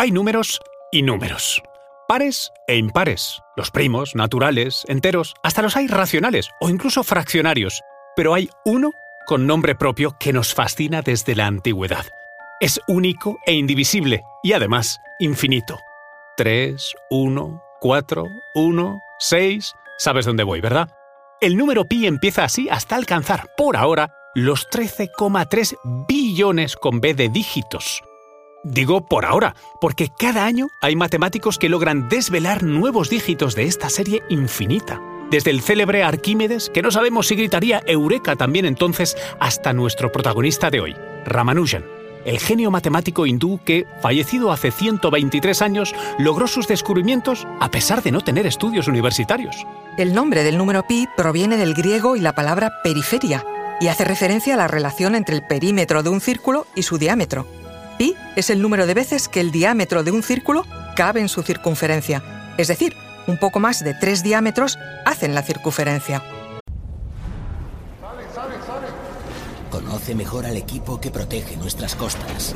Hay números y números. Pares e impares. Los primos, naturales, enteros, hasta los hay racionales o incluso fraccionarios. Pero hay uno con nombre propio que nos fascina desde la antigüedad. Es único e indivisible y además infinito. 3, 1, 4, 1, 6. Sabes dónde voy, ¿verdad? El número pi empieza así hasta alcanzar, por ahora, los 13,3 billones con B de dígitos. Digo por ahora, porque cada año hay matemáticos que logran desvelar nuevos dígitos de esta serie infinita. Desde el célebre Arquímedes, que no sabemos si gritaría Eureka también entonces, hasta nuestro protagonista de hoy, Ramanujan, el genio matemático hindú que, fallecido hace 123 años, logró sus descubrimientos a pesar de no tener estudios universitarios. El nombre del número pi proviene del griego y la palabra periferia, y hace referencia a la relación entre el perímetro de un círculo y su diámetro. Es el número de veces que el diámetro de un círculo cabe en su circunferencia, es decir, un poco más de tres diámetros hacen la circunferencia. Conoce mejor al equipo que protege nuestras costas.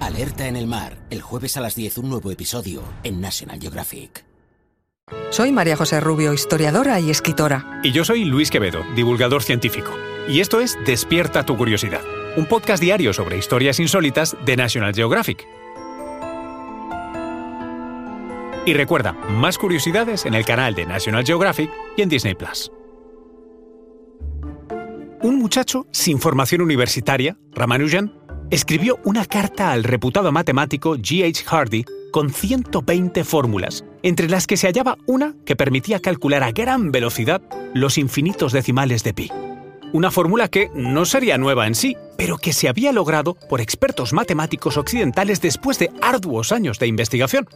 Alerta en el mar, el jueves a las 10 un nuevo episodio en National Geographic. Soy María José Rubio, historiadora y escritora. Y yo soy Luis Quevedo, divulgador científico. Y esto es Despierta tu curiosidad, un podcast diario sobre historias insólitas de National Geographic. Y recuerda, más curiosidades en el canal de National Geographic y en Disney Plus. Un muchacho sin formación universitaria, Ramanujan, escribió una carta al reputado matemático G.H. Hardy con 120 fórmulas, entre las que se hallaba una que permitía calcular a gran velocidad los infinitos decimales de pi. Una fórmula que no sería nueva en sí, pero que se había logrado por expertos matemáticos occidentales después de arduos años de investigación.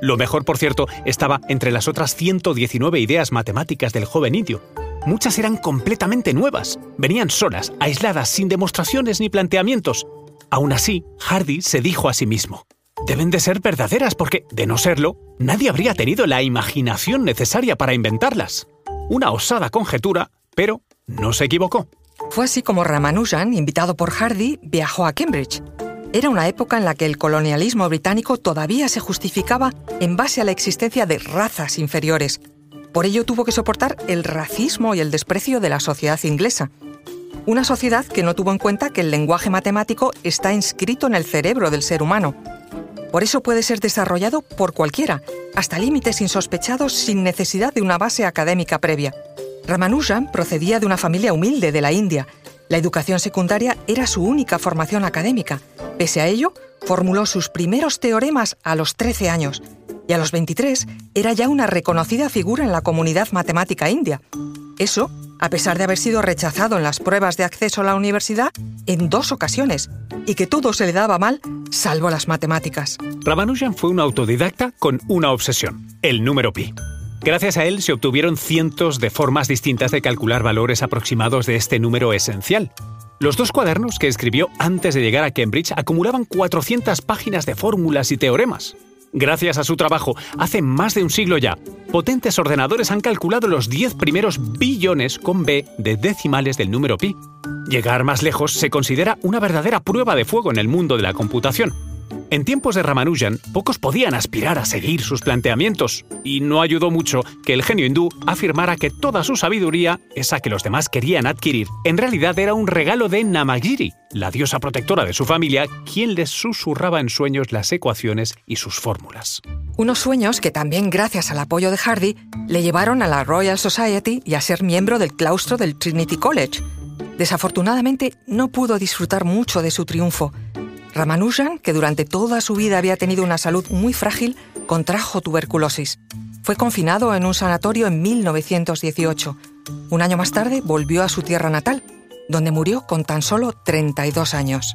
Lo mejor, por cierto, estaba entre las otras 119 ideas matemáticas del joven indio. Muchas eran completamente nuevas, venían solas, aisladas, sin demostraciones ni planteamientos. Aún así, Hardy se dijo a sí mismo, deben de ser verdaderas porque, de no serlo, nadie habría tenido la imaginación necesaria para inventarlas. Una osada conjetura, pero no se equivocó. Fue así como Ramanujan, invitado por Hardy, viajó a Cambridge. Era una época en la que el colonialismo británico todavía se justificaba en base a la existencia de razas inferiores. Por ello tuvo que soportar el racismo y el desprecio de la sociedad inglesa. Una sociedad que no tuvo en cuenta que el lenguaje matemático está inscrito en el cerebro del ser humano. Por eso puede ser desarrollado por cualquiera, hasta límites insospechados sin necesidad de una base académica previa. Ramanujan procedía de una familia humilde de la India. La educación secundaria era su única formación académica. Pese a ello, formuló sus primeros teoremas a los 13 años y a los 23 era ya una reconocida figura en la comunidad matemática india. Eso a pesar de haber sido rechazado en las pruebas de acceso a la universidad en dos ocasiones y que todo se le daba mal, salvo las matemáticas. Ramanujan fue un autodidacta con una obsesión, el número pi. Gracias a él se obtuvieron cientos de formas distintas de calcular valores aproximados de este número esencial. Los dos cuadernos que escribió antes de llegar a Cambridge acumulaban 400 páginas de fórmulas y teoremas. Gracias a su trabajo, hace más de un siglo ya, potentes ordenadores han calculado los 10 primeros billones con B de decimales del número pi. Llegar más lejos se considera una verdadera prueba de fuego en el mundo de la computación. En tiempos de Ramanujan, pocos podían aspirar a seguir sus planteamientos, y no ayudó mucho que el genio hindú afirmara que toda su sabiduría, esa que los demás querían adquirir, en realidad era un regalo de Namagiri, la diosa protectora de su familia, quien les susurraba en sueños las ecuaciones y sus fórmulas. Unos sueños que también gracias al apoyo de Hardy le llevaron a la Royal Society y a ser miembro del claustro del Trinity College. Desafortunadamente no pudo disfrutar mucho de su triunfo, Ramanujan, que durante toda su vida había tenido una salud muy frágil, contrajo tuberculosis. Fue confinado en un sanatorio en 1918. Un año más tarde volvió a su tierra natal, donde murió con tan solo 32 años.